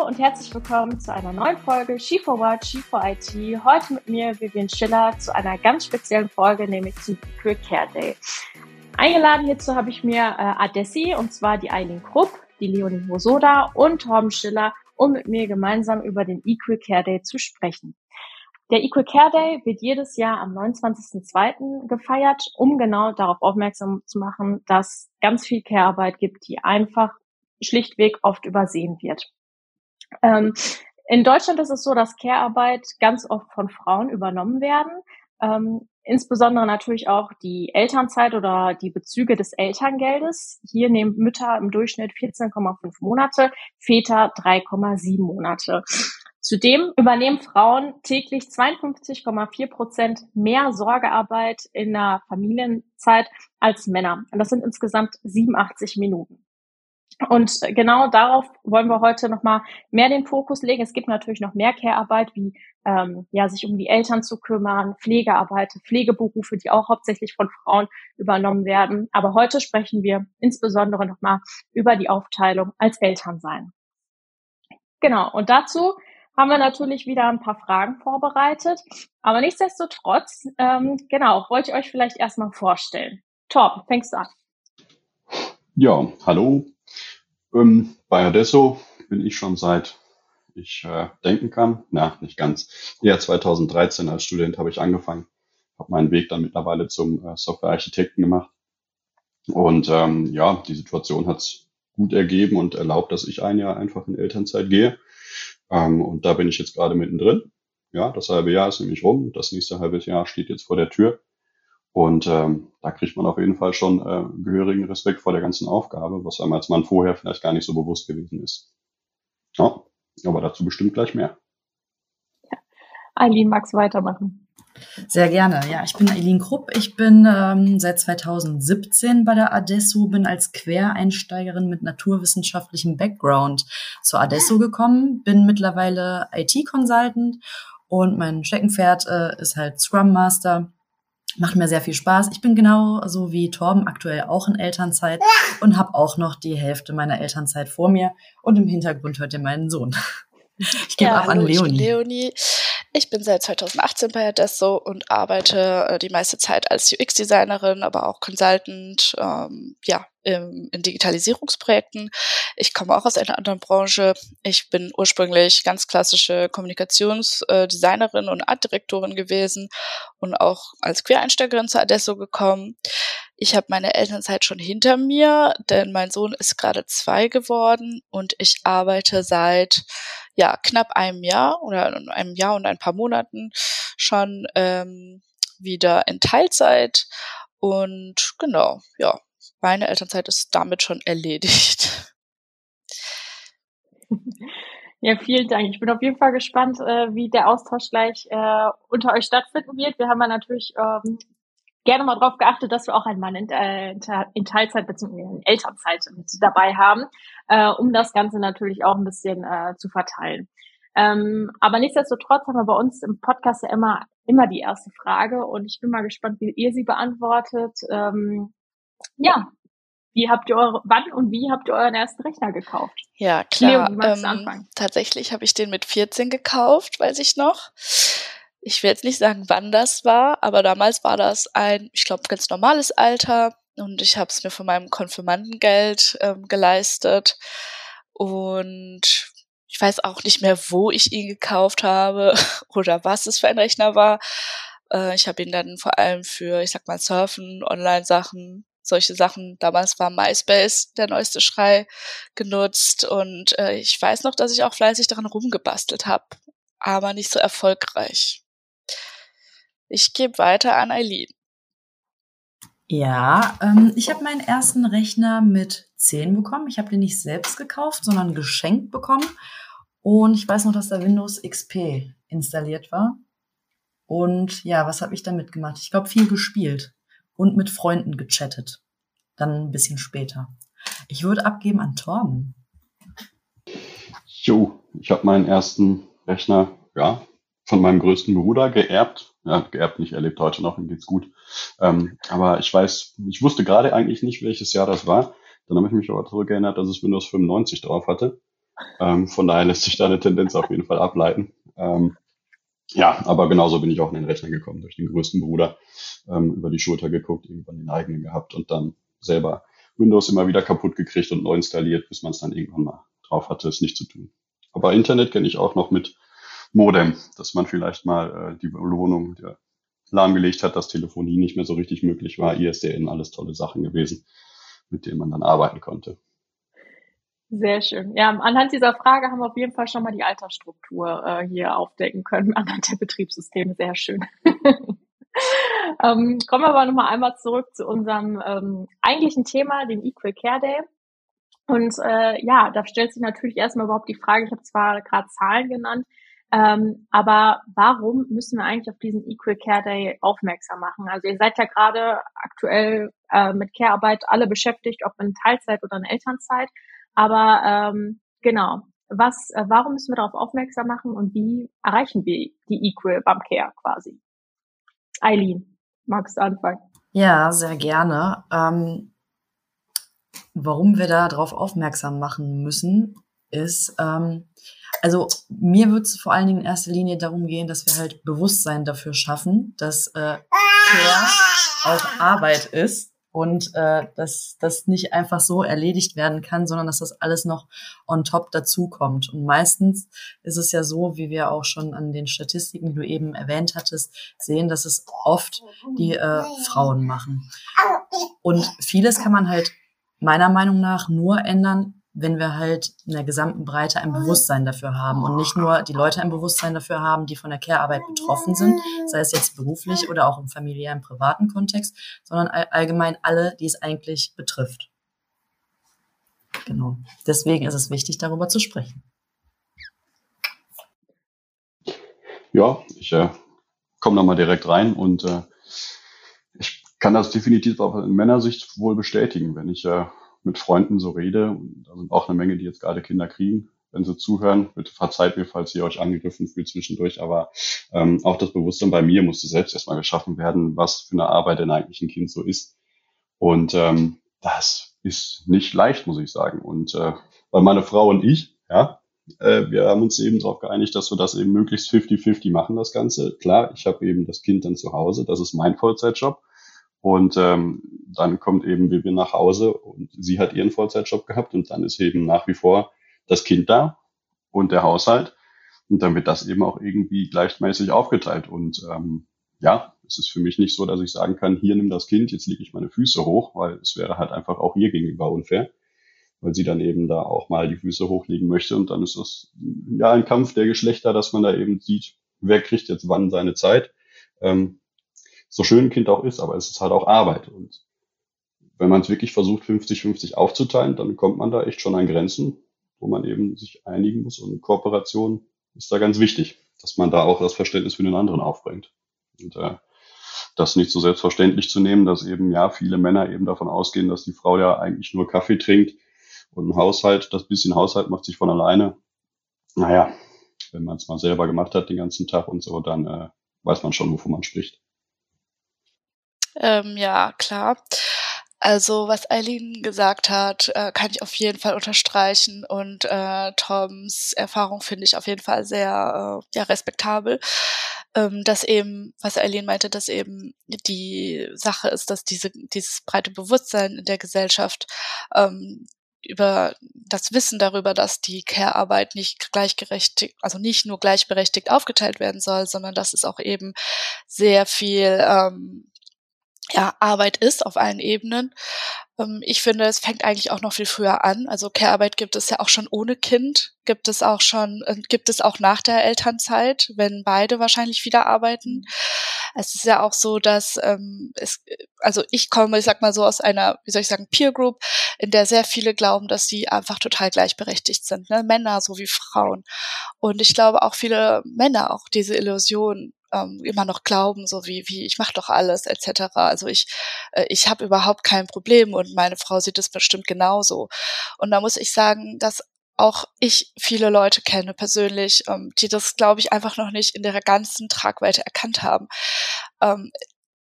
Hallo und herzlich willkommen zu einer neuen Folge She4What, She4IT. Heute mit mir Vivian Schiller zu einer ganz speziellen Folge, nämlich zum Equal Care Day. Eingeladen hierzu habe ich mir äh, Adessi, und zwar die Eileen Krupp, die Leonie Hosoda und Torben Schiller, um mit mir gemeinsam über den Equal Care Day zu sprechen. Der Equal Care Day wird jedes Jahr am 29.02. gefeiert, um genau darauf aufmerksam zu machen, dass ganz viel Care-Arbeit gibt, die einfach schlichtweg oft übersehen wird. Ähm, in Deutschland ist es so, dass Care-Arbeit ganz oft von Frauen übernommen werden. Ähm, insbesondere natürlich auch die Elternzeit oder die Bezüge des Elterngeldes. Hier nehmen Mütter im Durchschnitt 14,5 Monate, Väter 3,7 Monate. Zudem übernehmen Frauen täglich 52,4 Prozent mehr Sorgearbeit in der Familienzeit als Männer. Und das sind insgesamt 87 Minuten. Und genau darauf wollen wir heute nochmal mehr den Fokus legen. Es gibt natürlich noch mehr Care-Arbeit, wie ähm, ja, sich um die Eltern zu kümmern, Pflegearbeit, Pflegeberufe, die auch hauptsächlich von Frauen übernommen werden. Aber heute sprechen wir insbesondere nochmal über die Aufteilung als Elternsein. Genau, und dazu haben wir natürlich wieder ein paar Fragen vorbereitet. Aber nichtsdestotrotz, ähm, genau, wollte ich euch vielleicht erstmal vorstellen. Torben, fängst du an. Ja, hallo, ähm, bei Adesso bin ich schon seit ich äh, denken kann, na, nicht ganz. Ja, 2013 als Student habe ich angefangen, habe meinen Weg dann mittlerweile zum äh, Softwarearchitekten gemacht. Und ähm, ja, die Situation hat es gut ergeben und erlaubt, dass ich ein Jahr einfach in Elternzeit gehe. Ähm, und da bin ich jetzt gerade mittendrin. Ja, das halbe Jahr ist nämlich rum. Das nächste halbe Jahr steht jetzt vor der Tür. Und ähm, da kriegt man auf jeden Fall schon äh, gehörigen Respekt vor der ganzen Aufgabe, was einem als Mann vorher vielleicht gar nicht so bewusst gewesen ist. Ja, aber dazu bestimmt gleich mehr. Ja. Eileen, magst weitermachen? Sehr gerne. Ja, ich bin Eileen Krupp. Ich bin ähm, seit 2017 bei der Adesso, bin als Quereinsteigerin mit naturwissenschaftlichem Background zur Adesso gekommen, bin mittlerweile IT-Consultant und mein Steckenpferd äh, ist halt Scrum Master Macht mir sehr viel Spaß. Ich bin genau so wie Torben aktuell auch in Elternzeit und habe auch noch die Hälfte meiner Elternzeit vor mir. Und im Hintergrund hört ihr meinen Sohn. Ich gebe ja, ab an Leonie. Leonie. Ich bin seit 2018 bei Adesso und arbeite äh, die meiste Zeit als UX-Designerin, aber auch Consultant, ähm, ja, im, in Digitalisierungsprojekten. Ich komme auch aus einer anderen Branche. Ich bin ursprünglich ganz klassische Kommunikationsdesignerin äh, und Artdirektorin gewesen und auch als Quereinsteigerin zu Adesso gekommen. Ich habe meine Elternzeit schon hinter mir, denn mein Sohn ist gerade zwei geworden und ich arbeite seit ja knapp einem Jahr oder einem Jahr und ein paar Monaten schon ähm, wieder in Teilzeit. Und genau, ja, meine Elternzeit ist damit schon erledigt. Ja, vielen Dank. Ich bin auf jeden Fall gespannt, äh, wie der Austausch gleich äh, unter euch stattfinden wird. Wir haben ja natürlich ähm, gerne mal darauf geachtet, dass wir auch einen Mann in, äh, in Teilzeit bzw. in Elternzeit mit dabei haben, äh, um das Ganze natürlich auch ein bisschen äh, zu verteilen. Ähm, aber nichtsdestotrotz haben wir bei uns im Podcast ja immer, immer die erste Frage und ich bin mal gespannt, wie ihr sie beantwortet. Ähm, ja, wie habt ihr eure, wann und wie habt ihr euren ersten Rechner gekauft? Ja, klar. Leo, ähm, tatsächlich habe ich den mit 14 gekauft, weiß ich noch ich will jetzt nicht sagen, wann das war, aber damals war das ein, ich glaube, ganz normales Alter und ich habe es mir von meinem Konfirmandengeld ähm, geleistet und ich weiß auch nicht mehr, wo ich ihn gekauft habe oder was es für ein Rechner war. Äh, ich habe ihn dann vor allem für, ich sag mal, Surfen, Online-Sachen, solche Sachen. Damals war MySpace der neueste Schrei genutzt und äh, ich weiß noch, dass ich auch fleißig daran rumgebastelt habe, aber nicht so erfolgreich. Ich gebe weiter an Eileen. Ja, ähm, ich habe meinen ersten Rechner mit 10 bekommen. Ich habe den nicht selbst gekauft, sondern geschenkt bekommen. Und ich weiß noch, dass da Windows XP installiert war. Und ja, was habe ich damit gemacht? Ich glaube, viel gespielt und mit Freunden gechattet. Dann ein bisschen später. Ich würde abgeben an Torben. Jo, ich habe meinen ersten Rechner, ja, von meinem größten Bruder geerbt ja, geerbt nicht, er lebt heute noch, ihm geht's gut. Ähm, aber ich weiß, ich wusste gerade eigentlich nicht, welches Jahr das war. Dann habe ich mich aber zurückerinnert, dass es Windows 95 drauf hatte. Ähm, von daher lässt sich da eine Tendenz auf jeden Fall ableiten. Ähm, ja, aber genauso bin ich auch in den Rechner gekommen, durch den größten Bruder ähm, über die Schulter geguckt, irgendwann den eigenen gehabt und dann selber Windows immer wieder kaputt gekriegt und neu installiert, bis man es dann irgendwann mal drauf hatte, es nicht zu tun. Aber Internet kenne ich auch noch mit Modem, dass man vielleicht mal äh, die Wohnung ja, lahmgelegt hat, dass Telefonie nicht mehr so richtig möglich war. ISDN, alles tolle Sachen gewesen, mit denen man dann arbeiten konnte. Sehr schön. Ja, anhand dieser Frage haben wir auf jeden Fall schon mal die Altersstruktur äh, hier aufdecken können, anhand der Betriebssysteme. Sehr schön. ähm, kommen wir aber nochmal einmal zurück zu unserem ähm, eigentlichen Thema, dem Equal Care Day. Und äh, ja, da stellt sich natürlich erstmal überhaupt die Frage, ich habe zwar gerade Zahlen genannt, ähm, aber warum müssen wir eigentlich auf diesen Equal Care Day aufmerksam machen? Also ihr seid ja gerade aktuell äh, mit Care-Arbeit alle beschäftigt, ob in Teilzeit oder in Elternzeit. Aber ähm, genau, was, äh, warum müssen wir darauf aufmerksam machen und wie erreichen wir die Equal beim Care quasi? Eileen, magst du anfangen? Ja, sehr gerne. Ähm, warum wir da darauf aufmerksam machen müssen, ist, ähm, also mir wird es vor allen Dingen in erster Linie darum gehen, dass wir halt Bewusstsein dafür schaffen, dass äh, auch Arbeit ist und äh, dass das nicht einfach so erledigt werden kann, sondern dass das alles noch on top dazukommt. Und meistens ist es ja so, wie wir auch schon an den Statistiken, die du eben erwähnt hattest, sehen, dass es oft die äh, Frauen machen. Und vieles kann man halt meiner Meinung nach nur ändern, wenn wir halt in der gesamten Breite ein Bewusstsein dafür haben und nicht nur die Leute ein Bewusstsein dafür haben, die von der Care-Arbeit betroffen sind, sei es jetzt beruflich oder auch im familiären, privaten Kontext, sondern allgemein alle, die es eigentlich betrifft. Genau. Deswegen ist es wichtig, darüber zu sprechen. Ja, ich äh, komme da mal direkt rein und äh, ich kann das definitiv auch in Männersicht wohl bestätigen, wenn ich äh, mit Freunden so rede, und da sind auch eine Menge, die jetzt gerade Kinder kriegen, wenn sie zuhören, bitte verzeiht mir, falls ihr euch angegriffen fühlt zwischendurch, aber ähm, auch das Bewusstsein bei mir musste selbst erstmal geschaffen werden, was für eine Arbeit denn eigentlich ein Kind so ist. Und ähm, das ist nicht leicht, muss ich sagen. Und äh, weil meine Frau und ich, ja, äh, wir haben uns eben darauf geeinigt, dass wir das eben möglichst 50-50 machen, das Ganze. Klar, ich habe eben das Kind dann zu Hause, das ist mein Vollzeitjob. Und ähm, dann kommt eben Vivian nach Hause und sie hat ihren Vollzeitjob gehabt und dann ist eben nach wie vor das Kind da und der Haushalt. Und dann wird das eben auch irgendwie gleichmäßig aufgeteilt. Und ähm, ja, es ist für mich nicht so, dass ich sagen kann, hier nimm das Kind, jetzt lege ich meine Füße hoch, weil es wäre halt einfach auch ihr gegenüber unfair, weil sie dann eben da auch mal die Füße hochlegen möchte. Und dann ist das ja ein Kampf der Geschlechter, dass man da eben sieht, wer kriegt jetzt wann seine Zeit. Ähm, so schön ein Kind auch ist, aber es ist halt auch Arbeit. Und wenn man es wirklich versucht, 50-50 aufzuteilen, dann kommt man da echt schon an Grenzen, wo man eben sich einigen muss. Und Kooperation ist da ganz wichtig, dass man da auch das Verständnis für den anderen aufbringt. Und äh, das nicht so selbstverständlich zu nehmen, dass eben ja viele Männer eben davon ausgehen, dass die Frau ja eigentlich nur Kaffee trinkt und ein Haushalt, das bisschen Haushalt macht sich von alleine. Naja, wenn man es mal selber gemacht hat den ganzen Tag und so, dann äh, weiß man schon, wovon man spricht. Ähm, ja, klar. Also was Eileen gesagt hat, äh, kann ich auf jeden Fall unterstreichen und äh, Toms Erfahrung finde ich auf jeden Fall sehr äh, ja, respektabel. Ähm, dass eben, was Eileen meinte, dass eben die Sache ist, dass diese, dieses breite Bewusstsein in der Gesellschaft ähm, über das Wissen darüber, dass die Care-Arbeit nicht gleichgerechtigt, also nicht nur gleichberechtigt aufgeteilt werden soll, sondern dass es auch eben sehr viel ähm, ja, Arbeit ist auf allen Ebenen. Ähm, ich finde, es fängt eigentlich auch noch viel früher an. Also Care-Arbeit gibt es ja auch schon ohne Kind, gibt es auch schon, äh, gibt es auch nach der Elternzeit, wenn beide wahrscheinlich wieder arbeiten. Es ist ja auch so, dass ähm, es, also ich komme, ich sag mal so aus einer, wie soll ich sagen, Peer Group, in der sehr viele glauben, dass sie einfach total gleichberechtigt sind, ne? Männer sowie Frauen. Und ich glaube auch viele Männer auch diese Illusion ähm, immer noch glauben, so wie, wie ich mache doch alles etc. Also ich, äh, ich habe überhaupt kein Problem und meine Frau sieht es bestimmt genauso. Und da muss ich sagen, dass auch ich viele Leute kenne persönlich, ähm, die das, glaube ich, einfach noch nicht in der ganzen Tragweite erkannt haben. Ähm,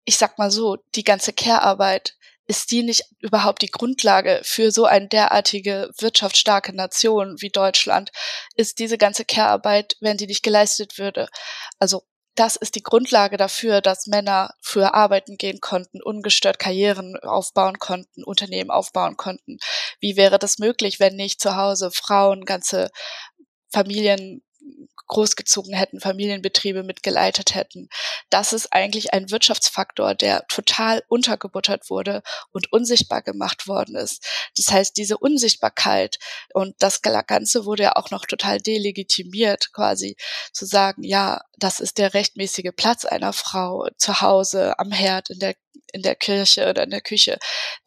ich sag mal so, die ganze Care-Arbeit ist die nicht überhaupt die Grundlage für so eine derartige wirtschaftsstarke Nation wie Deutschland? Ist diese ganze Care-Arbeit, wenn die nicht geleistet würde? Also das ist die Grundlage dafür, dass Männer früher arbeiten gehen konnten, ungestört Karrieren aufbauen konnten, Unternehmen aufbauen konnten. Wie wäre das möglich, wenn nicht zu Hause Frauen ganze Familien großgezogen hätten, Familienbetriebe mitgeleitet hätten. Das ist eigentlich ein Wirtschaftsfaktor, der total untergebuttert wurde und unsichtbar gemacht worden ist. Das heißt, diese Unsichtbarkeit und das Ganze wurde ja auch noch total delegitimiert, quasi zu sagen, ja, das ist der rechtmäßige Platz einer Frau zu Hause, am Herd, in der in der Kirche oder in der Küche,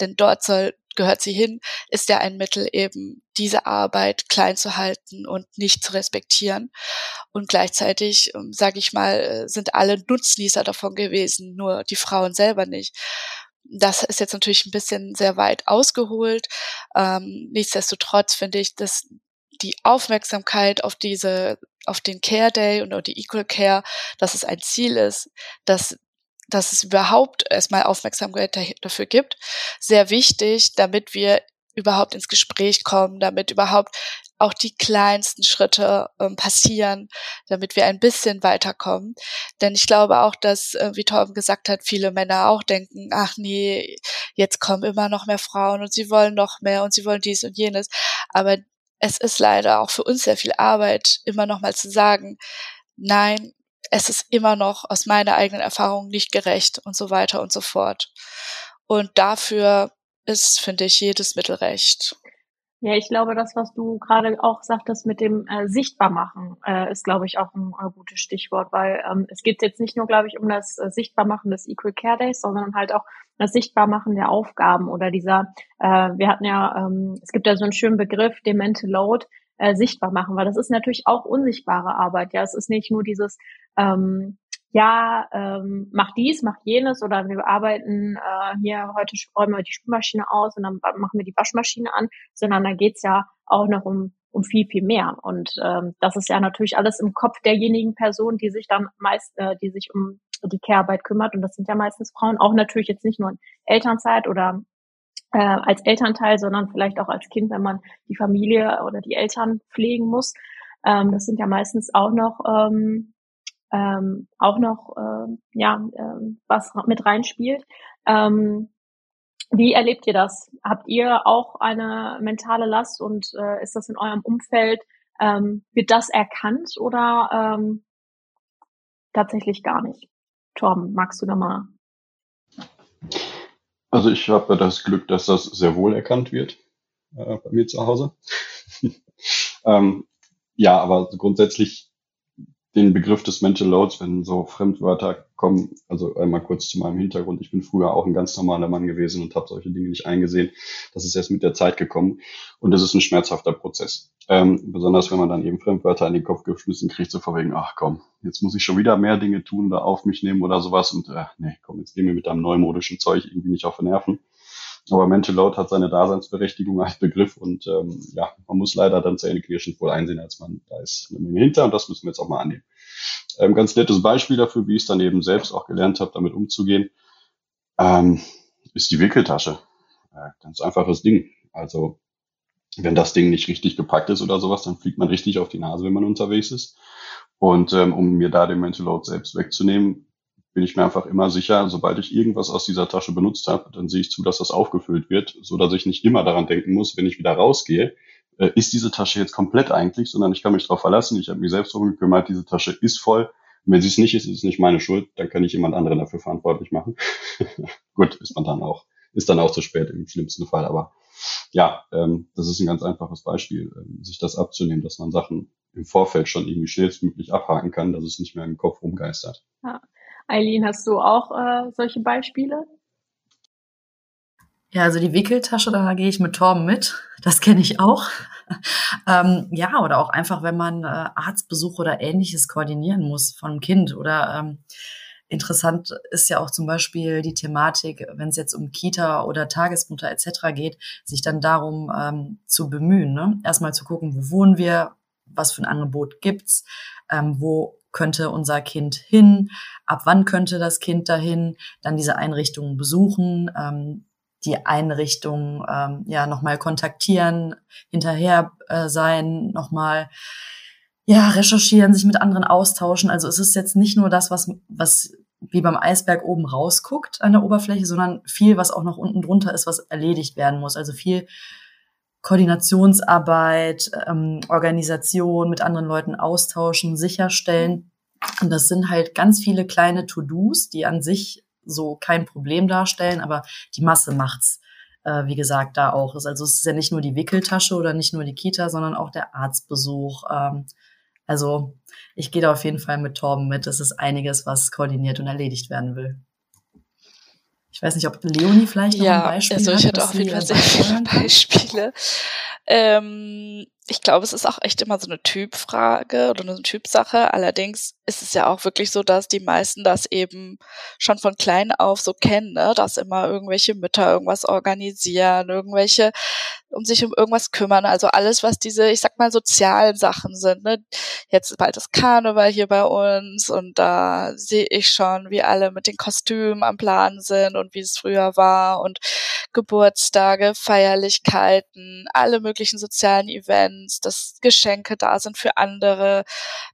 denn dort soll gehört sie hin, ist ja ein Mittel eben, diese Arbeit klein zu halten und nicht zu respektieren. Und gleichzeitig, ähm, sage ich mal, äh, sind alle Nutznießer davon gewesen, nur die Frauen selber nicht. Das ist jetzt natürlich ein bisschen sehr weit ausgeholt. Ähm, nichtsdestotrotz finde ich, dass die Aufmerksamkeit auf diese, auf den Care Day und auf die Equal Care, dass es ein Ziel ist, dass dass es überhaupt erstmal Aufmerksamkeit dafür gibt, sehr wichtig, damit wir überhaupt ins Gespräch kommen, damit überhaupt auch die kleinsten Schritte ähm, passieren, damit wir ein bisschen weiterkommen. Denn ich glaube auch, dass, äh, wie Torben gesagt hat, viele Männer auch denken, ach nee, jetzt kommen immer noch mehr Frauen und sie wollen noch mehr und sie wollen dies und jenes. Aber es ist leider auch für uns sehr viel Arbeit, immer noch mal zu sagen, nein, es ist immer noch aus meiner eigenen Erfahrung nicht gerecht und so weiter und so fort. Und dafür ist, finde ich, jedes Mittel recht. Ja, ich glaube, das, was du gerade auch sagtest mit dem äh, Sichtbarmachen, äh, ist, glaube ich, auch ein äh, gutes Stichwort, weil ähm, es geht jetzt nicht nur, glaube ich, um das äh, Sichtbarmachen des Equal Care Days, sondern halt auch das Sichtbarmachen der Aufgaben oder dieser, äh, wir hatten ja, ähm, es gibt ja so einen schönen Begriff, Mental Load, äh, sichtbar machen, weil das ist natürlich auch unsichtbare Arbeit. Ja, es ist nicht nur dieses ähm, ja, ähm, mach dies, mach jenes oder wir arbeiten äh, hier heute räumen wir die Spülmaschine aus und dann machen wir die Waschmaschine an, sondern da geht's ja auch noch um um viel viel mehr und ähm, das ist ja natürlich alles im Kopf derjenigen Person, die sich dann meist, äh, die sich um die Care-Arbeit kümmert und das sind ja meistens Frauen, auch natürlich jetzt nicht nur in Elternzeit oder äh, als Elternteil, sondern vielleicht auch als Kind, wenn man die Familie oder die Eltern pflegen muss. Ähm, das sind ja meistens auch noch ähm, ähm, auch noch äh, ja ähm, was mit reinspielt. Ähm, wie erlebt ihr das? Habt ihr auch eine mentale Last und äh, ist das in eurem Umfeld? Ähm, wird das erkannt oder ähm, tatsächlich gar nicht? Torben, magst du da mal also ich habe das Glück, dass das sehr wohl erkannt wird äh, bei mir zu Hause. ähm, ja, aber grundsätzlich den Begriff des Mental Loads, wenn so Fremdwörter kommen, also einmal kurz zu meinem Hintergrund. Ich bin früher auch ein ganz normaler Mann gewesen und habe solche Dinge nicht eingesehen. Das ist erst mit der Zeit gekommen und das ist ein schmerzhafter Prozess. Ähm, besonders wenn man dann eben Fremdwörter in den Kopf geschmissen kriegt, so vor ach komm, jetzt muss ich schon wieder mehr Dinge tun, da auf mich nehmen oder sowas und äh, nee, komm, jetzt geh mir mit deinem neumodischen Zeug irgendwie nicht auf den Nerven. Aber Mental Load hat seine Daseinsberechtigung als Begriff und ähm, ja, man muss leider dann zähneknirschend wohl einsehen, als man da ist eine Menge hinter und das müssen wir jetzt auch mal annehmen. Ähm, ganz nettes Beispiel dafür, wie ich es dann eben selbst auch gelernt habe, damit umzugehen, ähm, ist die Wickeltasche. Äh, ganz einfaches Ding. Also wenn das Ding nicht richtig gepackt ist oder sowas, dann fliegt man richtig auf die Nase, wenn man unterwegs ist. Und ähm, um mir da den Mental Load selbst wegzunehmen, bin ich mir einfach immer sicher, sobald ich irgendwas aus dieser Tasche benutzt habe, dann sehe ich zu, dass das aufgefüllt wird, so dass ich nicht immer daran denken muss, wenn ich wieder rausgehe, äh, ist diese Tasche jetzt komplett eigentlich, sondern ich kann mich darauf verlassen. Ich habe mich selbst darum gekümmert, diese Tasche ist voll. Und wenn sie es nicht ist, ist es nicht meine Schuld, dann kann ich jemand anderen dafür verantwortlich machen. Gut, ist man dann auch, ist dann auch zu spät im schlimmsten Fall. Aber ja, ähm, das ist ein ganz einfaches Beispiel, ähm, sich das abzunehmen, dass man Sachen im Vorfeld schon irgendwie schnellstmöglich abhaken kann, dass es nicht mehr im Kopf rumgeistert. Ja. Eileen, hast du auch äh, solche Beispiele? Ja, also die Wickeltasche, da gehe ich mit Torben mit. Das kenne ich auch. ähm, ja, oder auch einfach, wenn man äh, Arztbesuch oder ähnliches koordinieren muss von Kind. Oder ähm, interessant ist ja auch zum Beispiel die Thematik, wenn es jetzt um Kita oder Tagesmutter etc. geht, sich dann darum ähm, zu bemühen. Ne? Erstmal zu gucken, wo wohnen wir, was für ein Angebot gibt's, ähm, wo könnte unser Kind hin, ab wann könnte das Kind dahin, dann diese Einrichtungen besuchen, ähm, die Einrichtung ähm, ja nochmal kontaktieren, hinterher äh, sein, nochmal ja recherchieren, sich mit anderen austauschen. Also es ist jetzt nicht nur das, was was wie beim Eisberg oben rausguckt an der Oberfläche, sondern viel, was auch noch unten drunter ist, was erledigt werden muss. Also viel Koordinationsarbeit, ähm, Organisation, mit anderen Leuten austauschen, sicherstellen. Und das sind halt ganz viele kleine To-Dos, die an sich so kein Problem darstellen, aber die Masse macht's, äh, wie gesagt, da auch. Also es ist ja nicht nur die Wickeltasche oder nicht nur die Kita, sondern auch der Arztbesuch. Ähm, also ich gehe da auf jeden Fall mit Torben mit. Es ist einiges, was koordiniert und erledigt werden will. Ich weiß nicht, ob Leonie vielleicht noch ja, ein Beispiel also ich hat, hätte auf jeden Fall sehr viele Beispiele. Ähm, ich glaube, es ist auch echt immer so eine Typfrage oder eine Typsache. Allerdings ist es ja auch wirklich so, dass die meisten das eben schon von klein auf so kennen, ne? dass immer irgendwelche Mütter irgendwas organisieren, irgendwelche um sich um irgendwas kümmern. Also alles, was diese, ich sag mal, sozialen Sachen sind. Ne? Jetzt bald das Karneval hier bei uns und da sehe ich schon, wie alle mit den Kostümen am Plan sind und wie es früher war und Geburtstage, Feierlichkeiten, alle möglichen sozialen Events, dass Geschenke da sind für andere,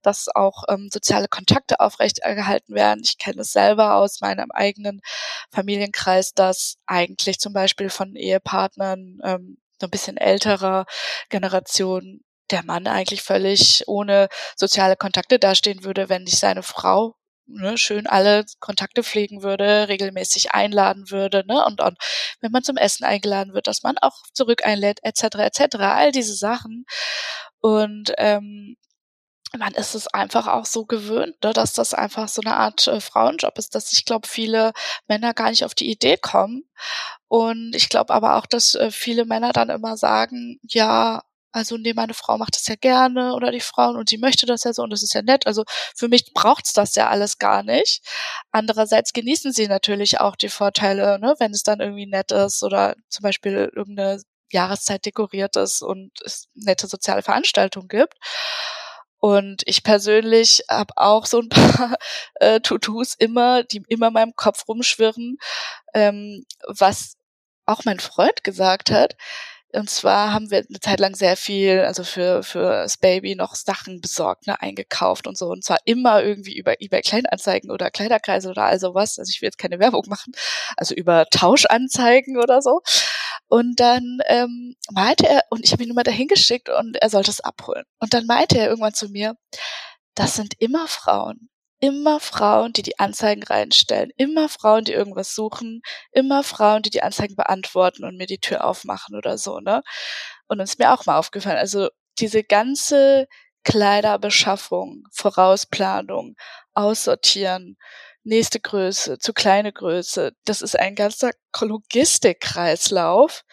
dass auch ähm, soziale Kontakte aufrechterhalten werden. Ich kenne es selber aus meinem eigenen Familienkreis, dass eigentlich zum Beispiel von Ehepartnern ähm, so ein bisschen älterer Generation der Mann eigentlich völlig ohne soziale Kontakte dastehen würde, wenn nicht seine Frau ne, schön alle Kontakte pflegen würde, regelmäßig einladen würde, ne, und, und wenn man zum Essen eingeladen wird, dass man auch zurück einlädt, etc., etc., all diese Sachen. Und ähm, man ist es einfach auch so gewöhnt, ne, dass das einfach so eine Art äh, Frauenjob ist, dass ich glaube, viele Männer gar nicht auf die Idee kommen. Und ich glaube aber auch, dass äh, viele Männer dann immer sagen, ja, also nee, meine Frau macht das ja gerne oder die Frauen und sie möchte das ja so und das ist ja nett. Also für mich braucht's das ja alles gar nicht. Andererseits genießen sie natürlich auch die Vorteile, ne, wenn es dann irgendwie nett ist oder zum Beispiel irgendeine Jahreszeit dekoriert ist und es nette soziale Veranstaltungen gibt. Und ich persönlich habe auch so ein paar äh, To-Dos immer, die immer in meinem Kopf rumschwirren, ähm, was auch mein Freund gesagt hat. Und zwar haben wir eine Zeit lang sehr viel, also für, für das Baby noch Sachen besorgt, ne, eingekauft und so. Und zwar immer irgendwie über eBay Kleinanzeigen oder Kleiderkreise oder all sowas. Also ich will jetzt keine Werbung machen. Also über Tauschanzeigen oder so. Und dann ähm, meinte er, und ich habe ihn immer dahin geschickt und er sollte es abholen. Und dann meinte er irgendwann zu mir, das sind immer Frauen. Immer Frauen, die die Anzeigen reinstellen. Immer Frauen, die irgendwas suchen. Immer Frauen, die die Anzeigen beantworten und mir die Tür aufmachen oder so, ne? Und das ist mir auch mal aufgefallen. Also diese ganze Kleiderbeschaffung, Vorausplanung, Aussortieren, nächste Größe, zu kleine Größe. Das ist ein ganzer Logistikkreislauf,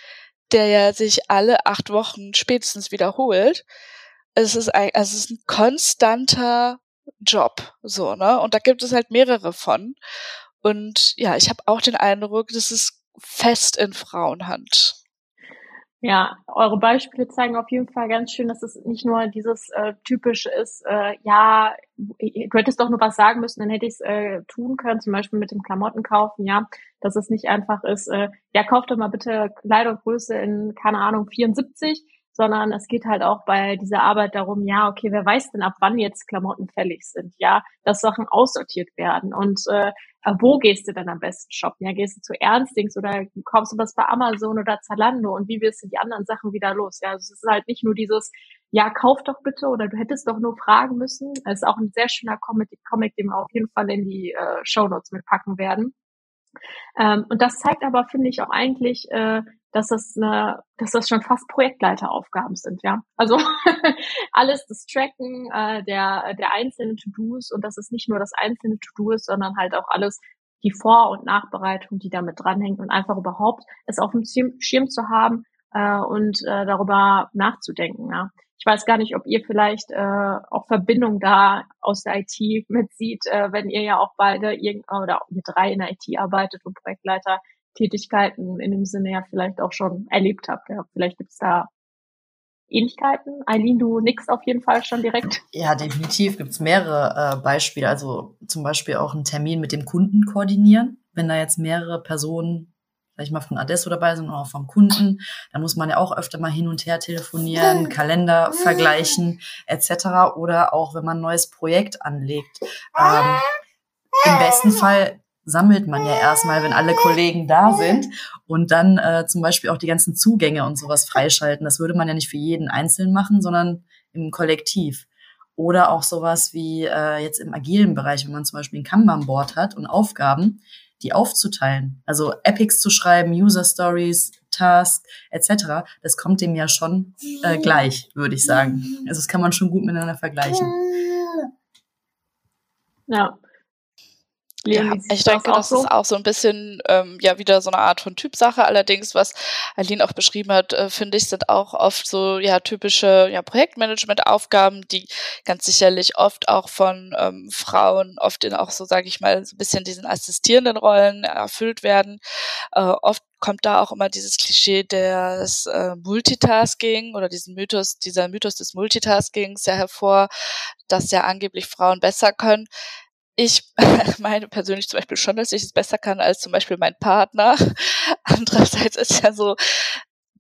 der ja sich alle acht Wochen spätestens wiederholt. Es ist ein, also es ist ein konstanter Job, so, ne? Und da gibt es halt mehrere von. Und ja, ich habe auch den Eindruck, das ist fest in Frauenhand. Ja, eure Beispiele zeigen auf jeden Fall ganz schön, dass es nicht nur dieses äh, typische ist, äh, ja, du hättest doch nur was sagen müssen, dann hätte ich es äh, tun können, zum Beispiel mit dem Klamotten kaufen, ja, dass es nicht einfach ist, äh, ja, kauft doch mal bitte Kleidergröße in, keine Ahnung, 74, sondern es geht halt auch bei dieser Arbeit darum, ja, okay, wer weiß denn, ab wann jetzt Klamotten fällig sind, ja, dass Sachen aussortiert werden und äh, wo gehst du denn am besten shoppen? Ja, gehst du zu Ernstings oder kaufst du was bei Amazon oder Zalando und wie wirst du die anderen Sachen wieder los? Ja, also es ist halt nicht nur dieses, ja, kauf doch bitte oder du hättest doch nur fragen müssen. Es ist auch ein sehr schöner Comic, Comic den wir auf jeden Fall in die äh, Show Notes mitpacken werden. Ähm, und das zeigt aber, finde ich, auch eigentlich, äh, dass das eine, dass das schon fast Projektleiteraufgaben sind, ja. Also alles das Tracken äh, der der einzelnen To-Dos und das ist nicht nur das einzelne To-Do ist, sondern halt auch alles die Vor- und Nachbereitung, die damit dranhängt und einfach überhaupt es auf dem Schirm zu haben äh, und äh, darüber nachzudenken. Ja. Ich weiß gar nicht, ob ihr vielleicht äh, auch Verbindung da aus der IT mitsieht, äh, wenn ihr ja auch beide irgend oder ihr drei in der IT arbeitet und Projektleiter Tätigkeiten in dem Sinne ja vielleicht auch schon erlebt habt. Ja. Vielleicht gibt's da Ähnlichkeiten. Eileen, du nix auf jeden Fall schon direkt. Ja, definitiv gibt's mehrere äh, Beispiele. Also zum Beispiel auch einen Termin mit dem Kunden koordinieren. Wenn da jetzt mehrere Personen sag ich mal, von Adesso dabei sind, auch vom Kunden. Da muss man ja auch öfter mal hin und her telefonieren, Kalender vergleichen etc. Oder auch, wenn man ein neues Projekt anlegt. Ähm, Im besten Fall sammelt man ja erstmal, wenn alle Kollegen da sind und dann äh, zum Beispiel auch die ganzen Zugänge und sowas freischalten. Das würde man ja nicht für jeden einzeln machen, sondern im Kollektiv. Oder auch sowas wie äh, jetzt im agilen Bereich, wenn man zum Beispiel ein Kanban-Board hat und Aufgaben, die aufzuteilen. Also Epics zu schreiben, User Stories, Tasks etc. Das kommt dem ja schon äh, gleich, würde ich sagen. Also das kann man schon gut miteinander vergleichen. Ja, ja, ich denke, das so? ist auch so ein bisschen ähm, ja wieder so eine Art von Typsache. Allerdings, was Aline auch beschrieben hat, äh, finde ich, sind auch oft so ja typische ja, Projektmanagement-Aufgaben, die ganz sicherlich oft auch von ähm, Frauen oft in auch so, sage ich mal, so ein bisschen diesen assistierenden Rollen erfüllt werden. Äh, oft kommt da auch immer dieses Klischee des äh, Multitasking oder diesen Mythos, dieser Mythos des Multitaskings ja hervor, dass ja angeblich Frauen besser können ich meine persönlich zum Beispiel schon, dass ich es besser kann als zum Beispiel mein Partner. Andererseits ist ja so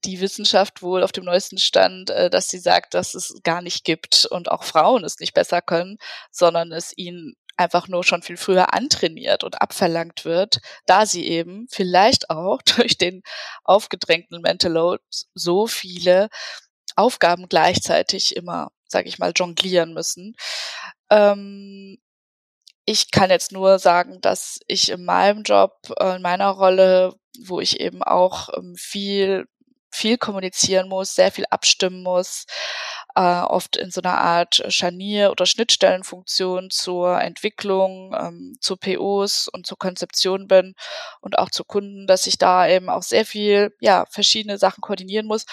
die Wissenschaft wohl auf dem neuesten Stand, äh, dass sie sagt, dass es gar nicht gibt und auch Frauen es nicht besser können, sondern es ihnen einfach nur schon viel früher antrainiert und abverlangt wird, da sie eben vielleicht auch durch den aufgedrängten Mental Load so viele Aufgaben gleichzeitig immer, sage ich mal, jonglieren müssen. Ähm, ich kann jetzt nur sagen, dass ich in meinem Job, äh, in meiner Rolle, wo ich eben auch ähm, viel viel kommunizieren muss, sehr viel abstimmen muss, äh, oft in so einer Art Scharnier- oder Schnittstellenfunktion zur Entwicklung, ähm, zu POs und zur Konzeption bin und auch zu Kunden, dass ich da eben auch sehr viel, ja, verschiedene Sachen koordinieren muss